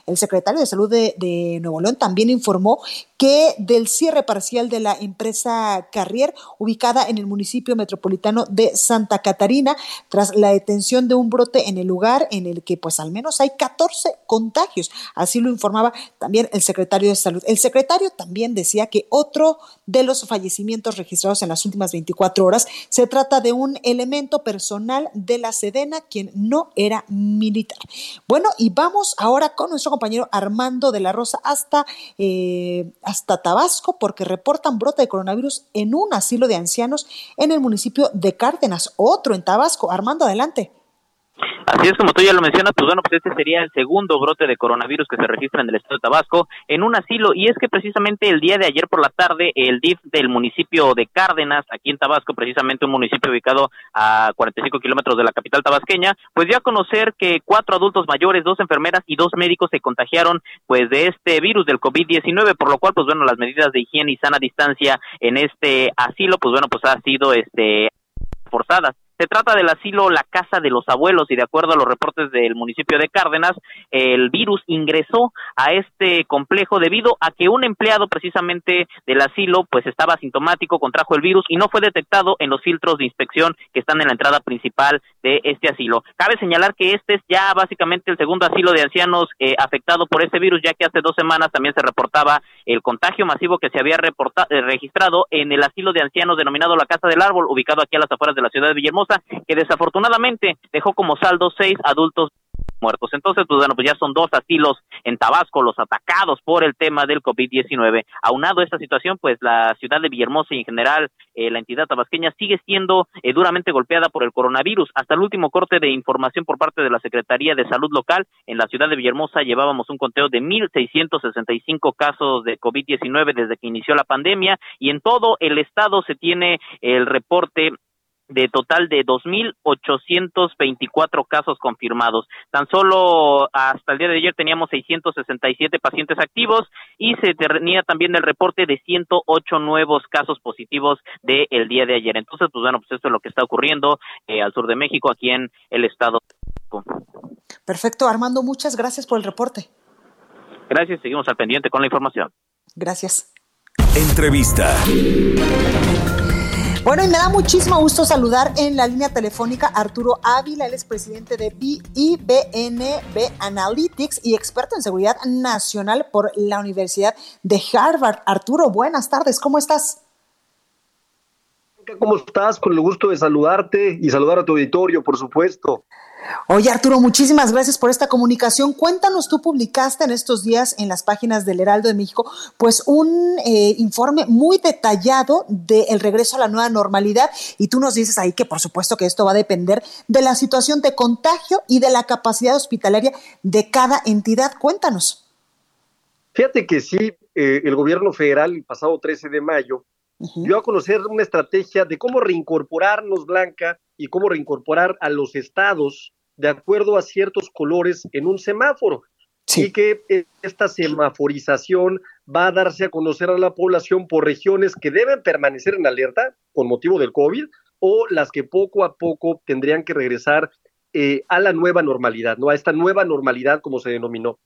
El secretario de Salud de, Nuevo León también informó que del cierre parcial de la empresa Carrier, ubicada en el municipio metropolitano de Santa Catarina, tras la detención de un brote en el lugar en el que pues al menos hay 14 contagios. Así lo informaba también el secretario de Salud. El secretario también decía que otro de los fallecimientos registrados en las últimas 24 horas se trata de un elemento personal de la Sedena, quien no era militar. Bueno, y vamos ahora con nuestro compañero Armando de la Rosa hasta, eh, hasta Tabasco porque reportan brote de coronavirus en un asilo de ancianos en el municipio de Cárdenas, otro en Tabasco. Armando, adelante. Así es como tú ya lo mencionas, pues bueno, pues este sería el segundo brote de coronavirus que se registra en el estado de Tabasco en un asilo y es que precisamente el día de ayer por la tarde el DIF del municipio de Cárdenas, aquí en Tabasco, precisamente un municipio ubicado a 45 kilómetros de la capital tabasqueña, pues dio a conocer que cuatro adultos mayores, dos enfermeras y dos médicos se contagiaron pues de este virus del COVID-19, por lo cual pues bueno, las medidas de higiene y sana distancia en este asilo pues bueno, pues ha sido este forzadas Se trata del asilo La Casa de los Abuelos y de acuerdo a los reportes del municipio de Cárdenas, el virus ingresó a este complejo debido a que un empleado precisamente del asilo pues estaba asintomático, contrajo el virus y no fue detectado en los filtros de inspección que están en la entrada principal de este asilo. Cabe señalar que este es ya básicamente el segundo asilo de ancianos eh, afectado por este virus, ya que hace dos semanas también se reportaba el contagio masivo que se había eh, registrado en el asilo de ancianos denominado La Casa del Árbol, ubicado aquí a las afueras de la ciudad de Villahermosa, que desafortunadamente dejó como saldo seis adultos muertos. Entonces, pues bueno, pues ya son dos asilos en Tabasco los atacados por el tema del COVID-19. Aunado a esta situación, pues la ciudad de Villahermosa y en general eh, la entidad tabasqueña sigue siendo eh, duramente golpeada por el coronavirus. Hasta el último corte de información por parte de la Secretaría de Salud Local, en la ciudad de Villahermosa llevábamos un conteo de 1.665 casos de COVID-19 desde que inició la pandemia y en todo el estado se tiene el reporte de total de 2.824 casos confirmados. Tan solo hasta el día de ayer teníamos 667 pacientes activos y se tenía también el reporte de 108 nuevos casos positivos del el día de ayer. Entonces, pues bueno, pues esto es lo que está ocurriendo eh, al sur de México, aquí en el estado. Perfecto, Armando, muchas gracias por el reporte. Gracias, seguimos al pendiente con la información. Gracias. Entrevista. Bueno, y me da muchísimo gusto saludar en la línea telefónica Arturo Ávila, él es presidente de IBNB Analytics y experto en seguridad nacional por la Universidad de Harvard. Arturo, buenas tardes, ¿cómo estás? ¿Cómo estás? Con el gusto de saludarte y saludar a tu auditorio, por supuesto. Oye Arturo, muchísimas gracias por esta comunicación. Cuéntanos, tú publicaste en estos días en las páginas del Heraldo de México, pues un eh, informe muy detallado del regreso a la nueva normalidad y tú nos dices ahí que por supuesto que esto va a depender de la situación de contagio y de la capacidad hospitalaria de cada entidad. Cuéntanos. Fíjate que sí, eh, el gobierno federal el pasado 13 de mayo dio a conocer una estrategia de cómo reincorporarnos, Blanca, y cómo reincorporar a los estados de acuerdo a ciertos colores en un semáforo. Y que eh, esta semaforización va a darse a conocer a la población por regiones que deben permanecer en alerta con motivo del COVID o las que poco a poco tendrían que regresar eh, a la nueva normalidad, ¿no? A esta nueva normalidad, como se denominó.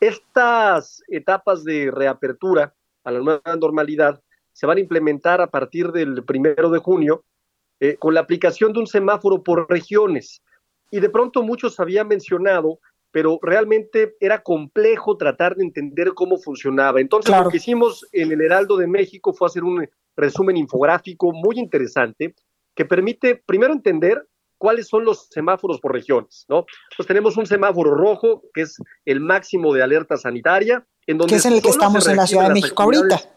Estas etapas de reapertura a la nueva normalidad se van a implementar a partir del primero de junio eh, con la aplicación de un semáforo por regiones. Y de pronto muchos habían mencionado, pero realmente era complejo tratar de entender cómo funcionaba. Entonces lo que hicimos en el Heraldo de México fue hacer un resumen infográfico muy interesante que permite primero entender cuáles son los semáforos por regiones, ¿no? Pues tenemos un semáforo rojo, que es el máximo de alerta sanitaria, en donde... Que es en el que estamos en la Ciudad de México ahorita.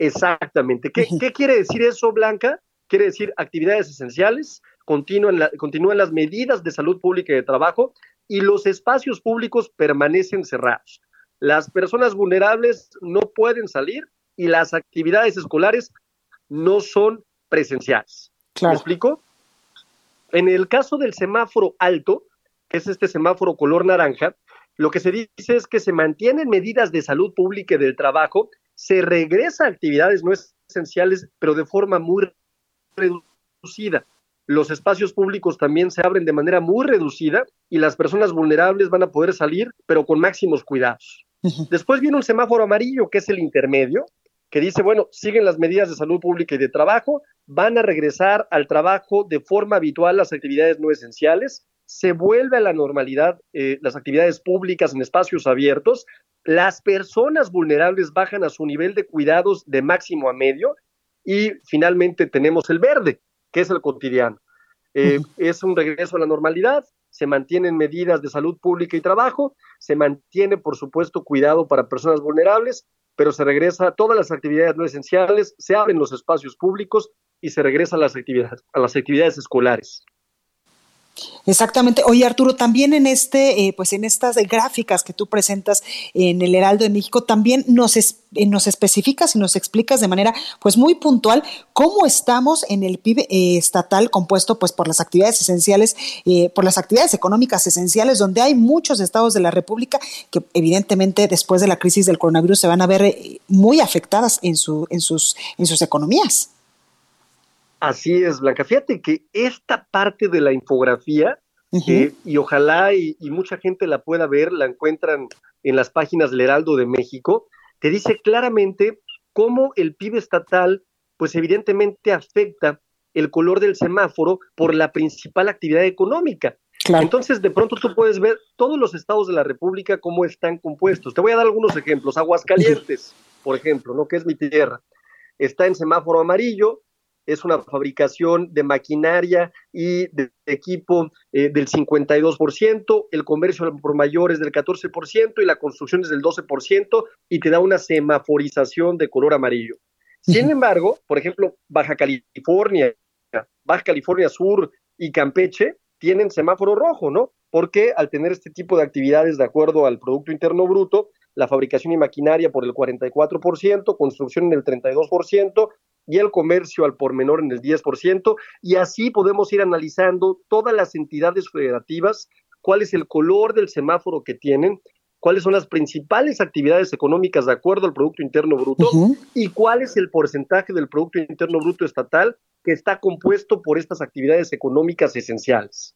Exactamente. ¿Qué, ¿Qué, quiere decir eso, Blanca? Quiere decir actividades esenciales, continúan, continúan las medidas de salud pública y de trabajo y los espacios públicos permanecen cerrados. Las personas vulnerables no pueden salir y las actividades escolares no son presenciales. ¿Me explico? En el caso del semáforo alto, que es este semáforo color naranja, lo que se dice es que se mantienen medidas de salud pública y del trabajo se regresa a actividades no esenciales, pero de forma muy reducida. Los espacios públicos también se abren de manera muy reducida y las personas vulnerables van a poder salir, pero con máximos cuidados. Después viene un semáforo amarillo, que es el intermedio, que dice, bueno, siguen las medidas de salud pública y de trabajo, van a regresar al trabajo de forma habitual las actividades no esenciales, se vuelve a la normalidad eh, las actividades públicas en espacios abiertos, las personas vulnerables bajan a su nivel de cuidados de máximo a medio y finalmente tenemos el verde, que es el cotidiano. Eh, es un regreso a la normalidad, se mantienen medidas de salud pública y trabajo, se mantiene, por supuesto, cuidado para personas vulnerables, pero se regresa a todas las actividades no esenciales, se abren los espacios públicos y se regresa a las actividades, a las actividades escolares. Exactamente. Oye, Arturo, también en este, eh, pues en estas gráficas que tú presentas en el Heraldo de México, también nos, eh, nos especificas y nos explicas de manera, pues muy puntual, cómo estamos en el PIB eh, estatal compuesto, pues por las actividades esenciales, por las actividades económicas esenciales, donde hay muchos estados de la República que evidentemente después de la crisis del coronavirus se van a ver muy afectadas en su, en sus, en sus economías. Así es, Blanca. Fíjate que esta parte de la infografía, eh, y ojalá y, mucha gente la pueda ver, la encuentran en las páginas del Heraldo de México, te dice claramente cómo el PIB estatal, pues evidentemente afecta el color del semáforo por la principal actividad económica. Entonces, de pronto tú puedes ver todos los estados de la República cómo están compuestos. Te voy a dar algunos ejemplos. Aguascalientes, por ejemplo, ¿no? que es mi tierra, está en semáforo amarillo, es una fabricación de maquinaria y de equipo eh, del 52%, el comercio por mayores del 14% y la construcción es del 12% y te da una semaforización de color amarillo. Sin embargo, por ejemplo, Baja California, Baja California Sur y Campeche tienen semáforo rojo, ¿no? Porque al tener este tipo de actividades de acuerdo al Producto Interno Bruto, la fabricación y maquinaria por el 44%, construcción en el 32% y el comercio al por menor en el 10%, y así podemos ir analizando todas las entidades federativas, cuál es el color del semáforo que tienen, cuáles son las principales actividades económicas de acuerdo al Producto Interno Bruto y cuál es el porcentaje del Producto Interno Bruto estatal que está compuesto por estas actividades económicas esenciales.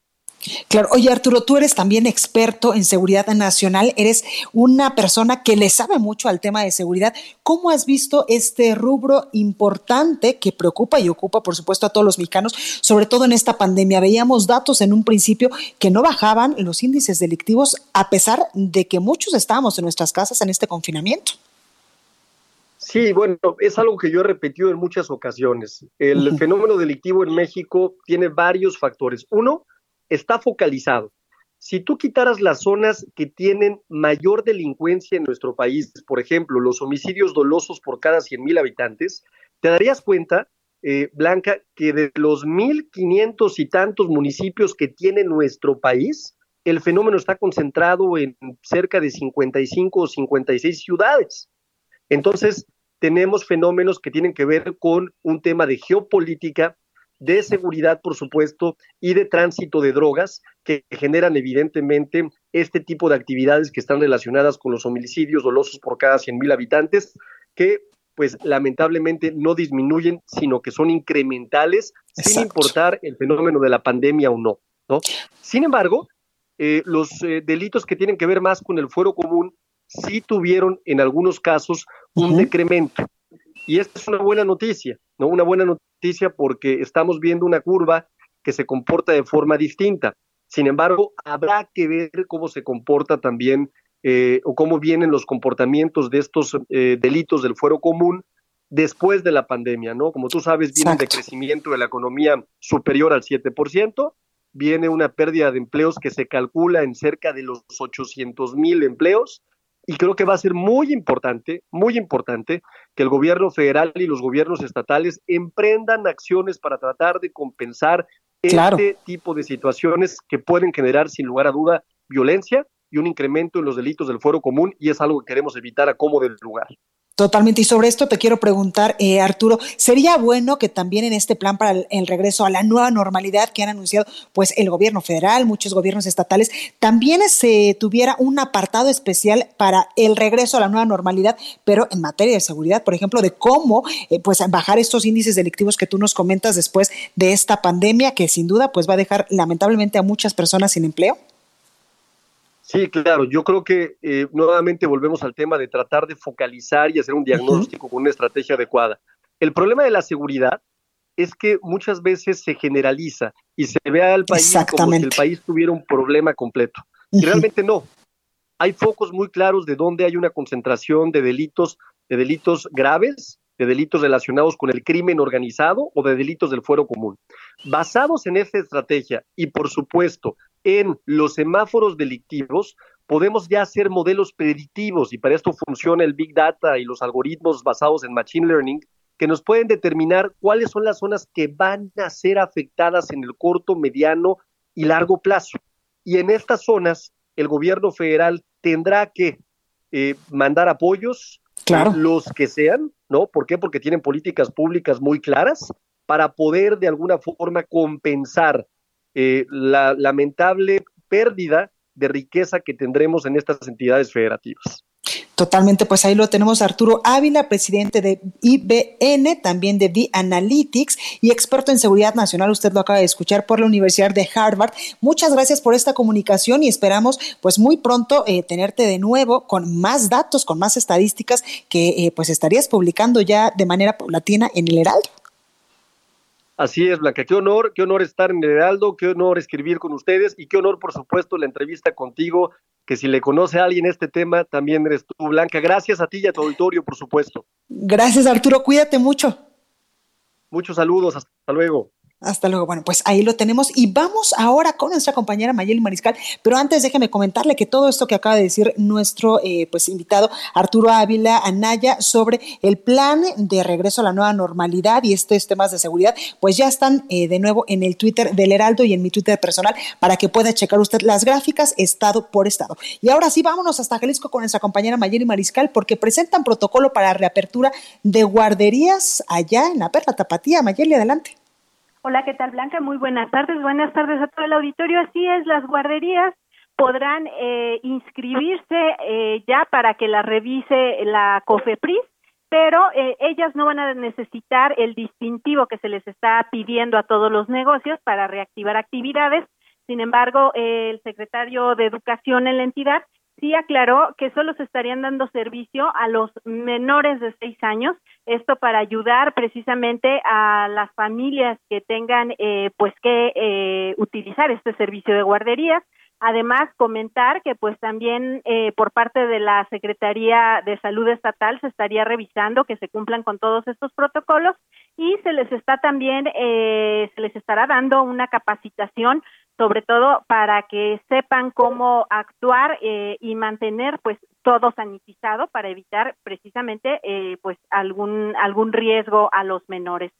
Claro, oye Arturo, tú eres también experto en seguridad nacional, eres una persona que le sabe mucho al tema de seguridad. ¿Cómo has visto este rubro importante que preocupa y ocupa, por supuesto, a todos los mexicanos, sobre todo en esta pandemia? Veíamos datos en un principio que no bajaban los índices delictivos a pesar de que muchos estábamos en nuestras casas en este confinamiento. Sí, bueno, es algo que yo he repetido en muchas ocasiones. El fenómeno delictivo en México tiene varios factores. Uno, está focalizado. Si tú quitaras las zonas que tienen mayor delincuencia en nuestro país, por ejemplo, los homicidios dolosos por cada 100 mil habitantes, te darías cuenta, eh, Blanca, que de los 1.500 y tantos municipios que tiene nuestro país, el fenómeno está concentrado en cerca de 55 o 56 ciudades. Entonces, tenemos fenómenos que tienen que ver con un tema de geopolítica, de seguridad, por supuesto, y de tránsito de drogas que generan evidentemente este tipo de actividades que están relacionadas con los homicidios dolosos por cada 100 mil habitantes, que pues lamentablemente no disminuyen, sino que son incrementales, sin importar el fenómeno de la pandemia o no. ¿no? Sin embargo, eh, los eh, delitos que tienen que ver más con el fuero común sí tuvieron en algunos casos un decremento. Y esta es una buena noticia, ¿no? Una buena noticia porque estamos viendo una curva que se comporta de forma distinta. Sin embargo, habrá que ver cómo se comporta también eh, o cómo vienen los comportamientos de estos eh, delitos del fuero común después de la pandemia, ¿no? Como tú sabes, viene un decrecimiento de la economía superior al 7%, viene una pérdida de empleos que se calcula en cerca de los 800 mil empleos, y creo que va a ser muy importante, muy importante que el gobierno federal y los gobiernos estatales emprendan acciones para tratar de compensar este tipo de situaciones que pueden generar sin lugar a duda violencia y un incremento en los delitos del fuero común y es algo que queremos evitar a como del lugar. Totalmente. Y sobre esto te quiero preguntar, eh, Arturo, ¿sería bueno que también en este plan para el, regreso a la nueva normalidad que han anunciado pues el gobierno federal, muchos gobiernos estatales, también se tuviera un apartado especial para el regreso a la nueva normalidad, pero en materia de seguridad, por ejemplo, de cómo eh, pues bajar estos índices delictivos que tú nos comentas después de esta pandemia que sin duda pues va a dejar lamentablemente a muchas personas sin empleo? Sí, claro. Yo creo que eh, nuevamente volvemos al tema de tratar de focalizar y hacer un diagnóstico con una estrategia adecuada. El problema de la seguridad es que muchas veces se generaliza y se ve al país como si el país tuviera un problema completo. Y realmente no. Hay focos muy claros de dónde hay una concentración de delitos, de delitos graves, de delitos relacionados con el crimen organizado o de delitos del fuero común. Basados en esta estrategia y, por supuesto, en los semáforos delictivos, podemos ya hacer modelos predictivos y para esto funciona el Big Data y los algoritmos basados en Machine Learning que nos pueden determinar cuáles son las zonas que van a ser afectadas en el corto, mediano y largo plazo. Y en estas zonas, el gobierno federal tendrá que eh, mandar apoyos, claro. los que sean, ¿no? ¿Por qué? Porque tienen políticas públicas muy claras para poder de alguna forma compensar eh, la lamentable pérdida de riqueza que tendremos en estas entidades federativas. Totalmente, pues ahí lo tenemos Arturo Ávila, presidente de IBN, también de The Analytics y experto en seguridad nacional. Usted lo acaba de escuchar por la Universidad de Harvard. Muchas gracias por esta comunicación y esperamos pues muy pronto eh, tenerte de nuevo con más datos, con más estadísticas que eh, pues estarías publicando ya de manera paulatina en el Heraldo. Así es, Blanca. Qué honor, qué honor estar en el Heraldo, qué honor escribir con ustedes y qué honor, por supuesto, la entrevista contigo que si le conoce a alguien este tema, también eres tú, Blanca. Gracias a ti y a tu auditorio, por supuesto. Gracias, Arturo. Cuídate mucho. Muchos saludos. Hasta luego. Hasta luego. Bueno, pues ahí lo tenemos y vamos ahora con nuestra compañera Mayeli Mariscal. Pero antes déjeme comentarle que todo esto que acaba de decir nuestro eh, pues invitado Arturo Ávila Anaya sobre el plan de regreso a la nueva normalidad y estos temas de seguridad, pues ya están eh, de nuevo en el Twitter del Heraldo y en mi Twitter personal para que pueda checar usted las gráficas estado por estado. Y ahora sí, vámonos hasta Jalisco con nuestra compañera Mayeli Mariscal porque presentan protocolo para reapertura de guarderías allá en la Perla Tapatía. Mayeli, adelante. Hola, ¿qué tal Blanca? Muy buenas tardes. Buenas tardes a todo el auditorio. Así es, las guarderías podrán eh, inscribirse eh, ya para que la revise la COFEPRIS, pero eh, ellas no van a necesitar el distintivo que se les está pidiendo a todos los negocios para reactivar actividades. Sin embargo, el secretario de Educación en la entidad sí aclaró que solo se estarían dando servicio a los menores de seis años, esto para ayudar precisamente a las familias que tengan eh, pues que eh, utilizar este servicio de guarderías. Además, comentar que pues también eh, por parte de la Secretaría de Salud Estatal se estaría revisando que se cumplan con todos estos protocolos y se les está también, se les estará dando una capacitación sobre todo para que sepan cómo actuar eh, y mantener pues todo sanitizado para evitar precisamente eh, pues algún algún riesgo a los menores.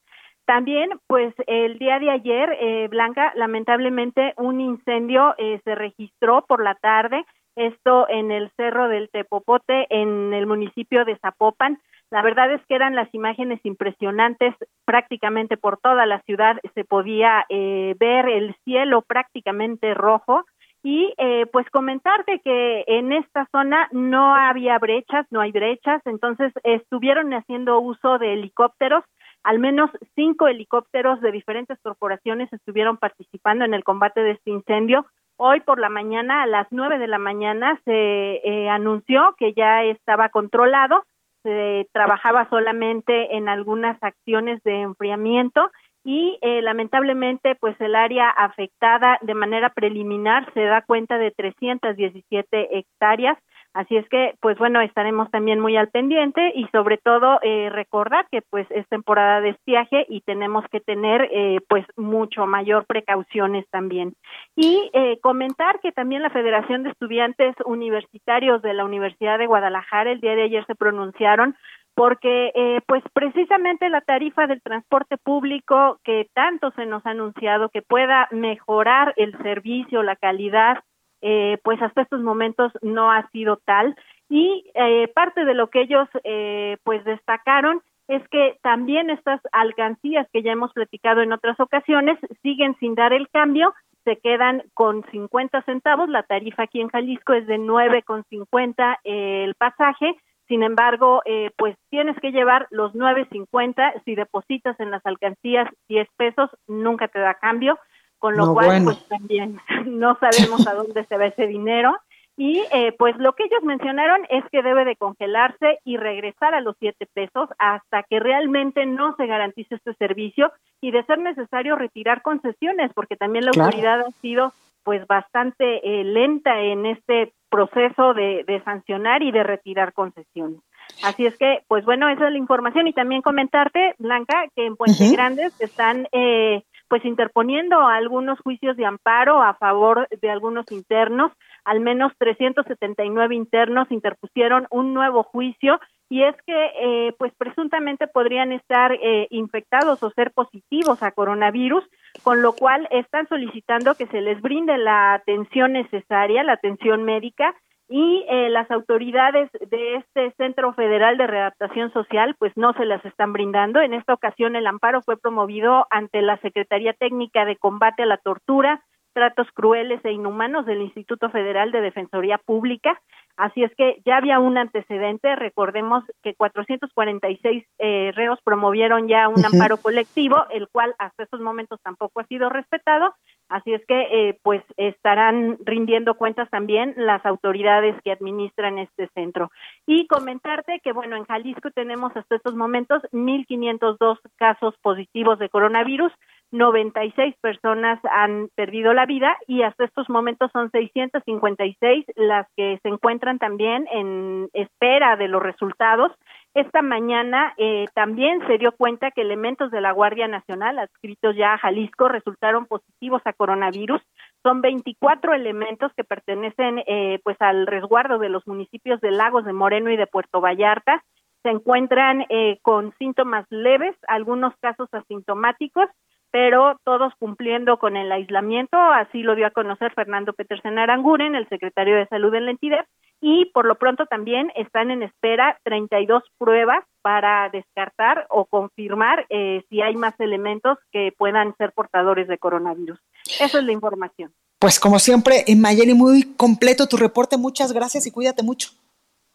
También, pues el día de ayer, eh, Blanca, lamentablemente un incendio se registró por la tarde, esto en el Cerro del Tepopote, en el municipio de Zapopan. La verdad es que eran las imágenes impresionantes prácticamente por toda la ciudad, se podía eh, ver el cielo prácticamente rojo y eh, pues comentarte que en esta zona no había brechas, no hay brechas, entonces estuvieron haciendo uso de helicópteros, al menos cinco helicópteros de diferentes corporaciones estuvieron participando en el combate de este incendio. Hoy por la mañana, a las nueve de la mañana, se eh, anunció que ya estaba controlado se trabajaba solamente en algunas acciones de enfriamiento y eh, lamentablemente pues el área afectada de manera preliminar se da cuenta de 317 hectáreas Así es que, pues bueno, estaremos también muy al pendiente y sobre todo eh, recordar que pues es temporada de estiaje y tenemos que tener eh, pues mucho mayor precauciones también. Y eh, comentar que también la Federación de Estudiantes Universitarios de la Universidad de Guadalajara el día de ayer se pronunciaron porque eh, pues precisamente la tarifa del transporte público que tanto se nos ha anunciado que pueda mejorar el servicio, la calidad eh, pues hasta estos momentos no ha sido tal. Y eh, parte de lo que ellos eh, pues destacaron es que también estas alcancías que ya hemos platicado en otras ocasiones siguen sin dar el cambio, se quedan con 50 centavos, la tarifa aquí en Jalisco es de 9,50 el pasaje, sin embargo, eh, pues tienes que llevar los 9.50, si depositas en las alcancías 10 pesos, nunca te da cambio con lo cual pues también no sabemos a dónde se va ese dinero. Y eh, pues lo que ellos mencionaron es que debe de congelarse y regresar a los siete pesos hasta que realmente no se garantice este servicio y de ser necesario retirar concesiones porque también la autoridad ha sido pues bastante eh, lenta en este proceso de, de sancionar y de retirar concesiones. Así es que, pues bueno, esa es la información. Y también comentarte, Blanca, que en Puente Grandes están eh, pues interponiendo algunos juicios de amparo a favor de algunos internos, al menos 379 internos interpusieron un nuevo juicio y es que eh, pues presuntamente podrían estar eh, infectados o ser positivos a coronavirus, con lo cual están solicitando que se les brinde la atención necesaria, la atención médica y eh, las autoridades de este Centro Federal de Readaptación Social pues no se las están brindando. En esta ocasión el amparo fue promovido ante la Secretaría Técnica de Combate a la Tortura, Tratos Crueles e Inhumanos del Instituto Federal de Defensoría Pública. Así es que ya había un antecedente, recordemos que 446 eh, reos promovieron ya un amparo colectivo, el cual hasta estos momentos tampoco ha sido respetado, así es que eh, pues estarán rindiendo cuentas también las autoridades que administran este centro. Y comentarte que bueno, en Jalisco tenemos hasta estos momentos 1.502 casos positivos de coronavirus, 96 personas han perdido la vida y hasta estos momentos son 656 las que se encuentran también en espera de los resultados. Esta mañana eh, también se dio cuenta que elementos de la Guardia Nacional adscritos ya a Jalisco resultaron positivos a coronavirus. Son 24 elementos que pertenecen eh, pues al resguardo de los municipios de Lagos de Moreno y de Puerto Vallarta. Se encuentran eh, con síntomas leves, algunos casos asintomáticos pero todos cumpliendo con el aislamiento, así lo dio a conocer Fernando Petersen Aranguren, el secretario de Salud en la entidad, y por lo pronto también están en espera 32 pruebas para descartar o confirmar eh, si hay más elementos que puedan ser portadores de coronavirus. Esa es la información. Pues como siempre, en Mayeli, muy completo tu reporte. Muchas gracias y cuídate mucho.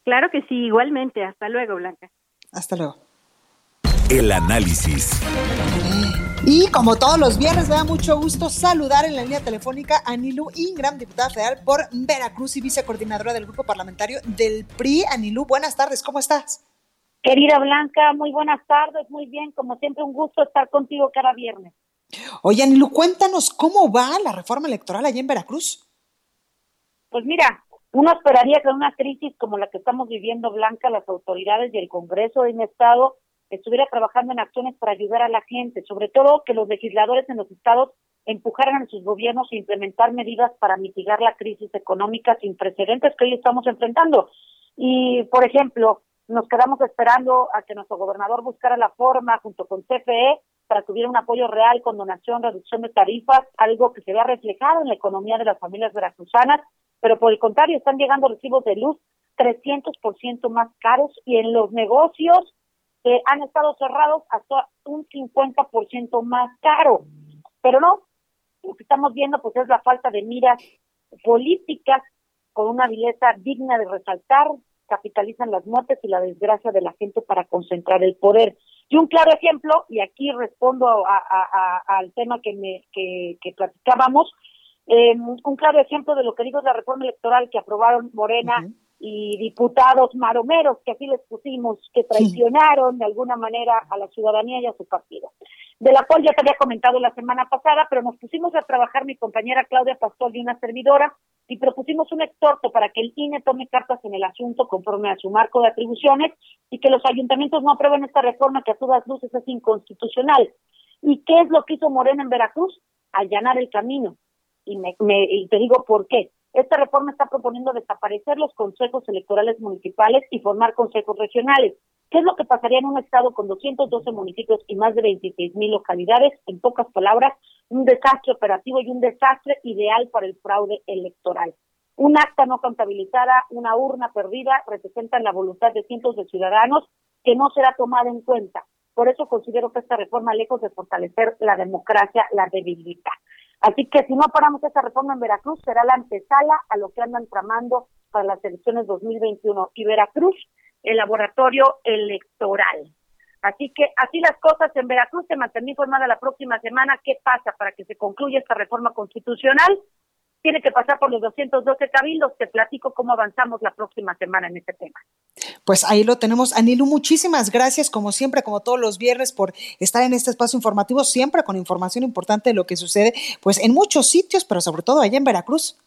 Claro que sí, igualmente. Hasta luego, Blanca. Hasta luego. El análisis. Y como todos los viernes, me da mucho gusto saludar en la línea telefónica a Anilú Ingram, diputada federal por Veracruz y vicecoordinadora del grupo parlamentario del PRI. Anilú, buenas tardes, ¿cómo estás? Querida Blanca, muy buenas tardes, muy bien, como siempre un gusto estar contigo cada viernes. Oye, Anilú, cuéntanos cómo va la reforma electoral allá en Veracruz. Pues mira, uno esperaría que en una crisis como la que estamos viviendo, Blanca, las autoridades y el Congreso de mi estado estuviera trabajando en acciones para ayudar a la gente, sobre todo que los legisladores en los estados empujaran a sus gobiernos a implementar medidas para mitigar la crisis económica sin precedentes que hoy estamos enfrentando. Y, por ejemplo, nos quedamos esperando a que nuestro gobernador buscara la forma, junto con CFE, para que hubiera un apoyo real con donación, reducción de tarifas, algo que se vea reflejado en la economía de las familias veracruzanas, pero por el contrario, están llegando recibos de luz 300% más caros y en los negocios que han estado cerrados hasta un 50% más caro. Pero no, lo que estamos viendo pues es la falta de miras políticas con una belleza digna de resaltar, capitalizan las muertes y la desgracia de la gente para concentrar el poder. Y un claro ejemplo, y aquí respondo al tema que, me, que, platicábamos, eh, un claro ejemplo de lo que digo es la reforma electoral que aprobaron Morena y diputados maromeros, que así les pusimos, que traicionaron de alguna manera a la ciudadanía y a su partido, de la cual ya te había comentado la semana pasada, pero nos pusimos a trabajar mi compañera Claudia Pastor y una servidora y propusimos un exhorto para que el INE tome cartas en el asunto conforme a su marco de atribuciones y que los ayuntamientos no aprueben esta reforma que a todas luces es inconstitucional. ¿Y qué es lo que hizo Morena en Veracruz? Allanar el camino. Y, me, y te digo por qué esta reforma está proponiendo desaparecer los consejos electorales municipales y formar consejos regionales. ¿Qué es lo que pasaría en un estado con 212 municipios y más de 26 mil localidades? En pocas palabras, un desastre operativo y un desastre ideal para el fraude electoral. Un acta no contabilizada, una urna perdida, representan la voluntad de cientos de ciudadanos que no será tomada en cuenta. Por eso considero que esta reforma, lejos de fortalecer la democracia, la debilita. Así que si no paramos esta reforma en Veracruz, será la antesala a lo que andan tramando para las elecciones 2021. Y Veracruz, el laboratorio electoral. Así que así las cosas en Veracruz. Te mantendré informada la próxima semana qué pasa para que se concluya esta reforma constitucional tiene que pasar por los 212 cabildos. Te platico cómo avanzamos la próxima semana en este tema. Pues ahí lo tenemos. Anilu, muchísimas gracias, como siempre, como todos los viernes, por estar en este espacio informativo, siempre con información importante de lo que sucede, pues en muchos sitios, pero sobre todo allá en Veracruz.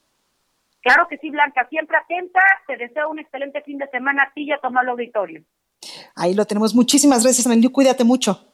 Claro que sí, Blanca, siempre atenta. Te deseo un excelente fin de semana a ti y a tomar el auditorio. Ahí lo tenemos. Muchísimas gracias, Anilu. Cuídate mucho.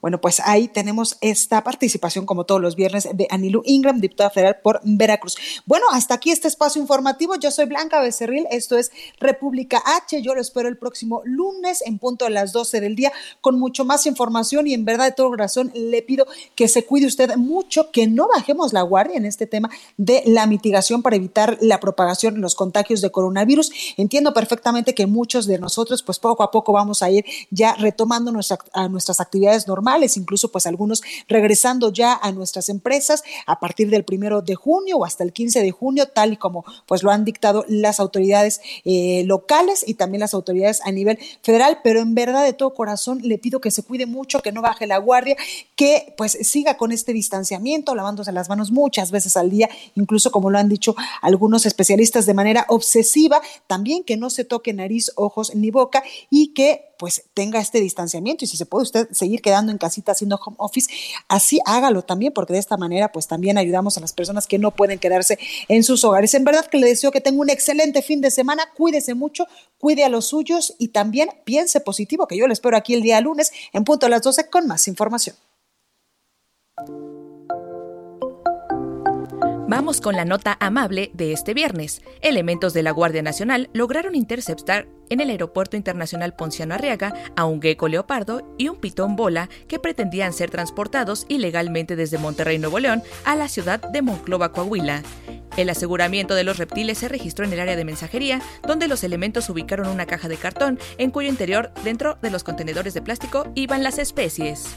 Bueno, pues ahí tenemos esta participación, como todos los viernes, de Anilu Ingram, diputada federal por Veracruz. Bueno, hasta aquí este espacio informativo. Yo soy Blanca Becerril, esto es República H. Yo lo espero el próximo lunes en punto a las 12 del día con mucho más información y en verdad de todo corazón le pido que se cuide usted mucho, que no bajemos la guardia en este tema de la mitigación para evitar la propagación, los contagios de coronavirus. Entiendo perfectamente que muchos de nosotros, pues poco a poco vamos a ir ya retomando nuestras actividades normales incluso pues algunos regresando ya a nuestras empresas a partir del primero de junio o hasta el 15 de junio, tal y como pues lo han dictado las autoridades eh, locales y también las autoridades a nivel federal, pero en verdad de todo corazón le pido que se cuide mucho, que no baje la guardia, que pues siga con este distanciamiento, lavándose las manos muchas veces al día, incluso como lo han dicho algunos especialistas de manera obsesiva, también que no se toque nariz, ojos ni boca y que pues tenga este distanciamiento y si se puede usted seguir quedando en casita haciendo home office, así hágalo también, porque de esta manera pues también ayudamos a las personas que no pueden quedarse en sus hogares. En verdad que le deseo que tenga un excelente fin de semana, cuídese mucho, cuide a los suyos y también piense positivo, que yo le espero aquí el día lunes en punto a las 12 con más información. Vamos con la nota amable de este viernes. Elementos de la Guardia Nacional lograron interceptar en el Aeropuerto Internacional Ponciano Arriaga a un gecko leopardo y un pitón bola que pretendían ser transportados ilegalmente desde Monterrey, Nuevo León, a la ciudad de Monclova, Coahuila. El aseguramiento de los reptiles se registró en el área de mensajería, donde los elementos ubicaron una caja de cartón en cuyo interior, dentro de los contenedores de plástico, iban las especies.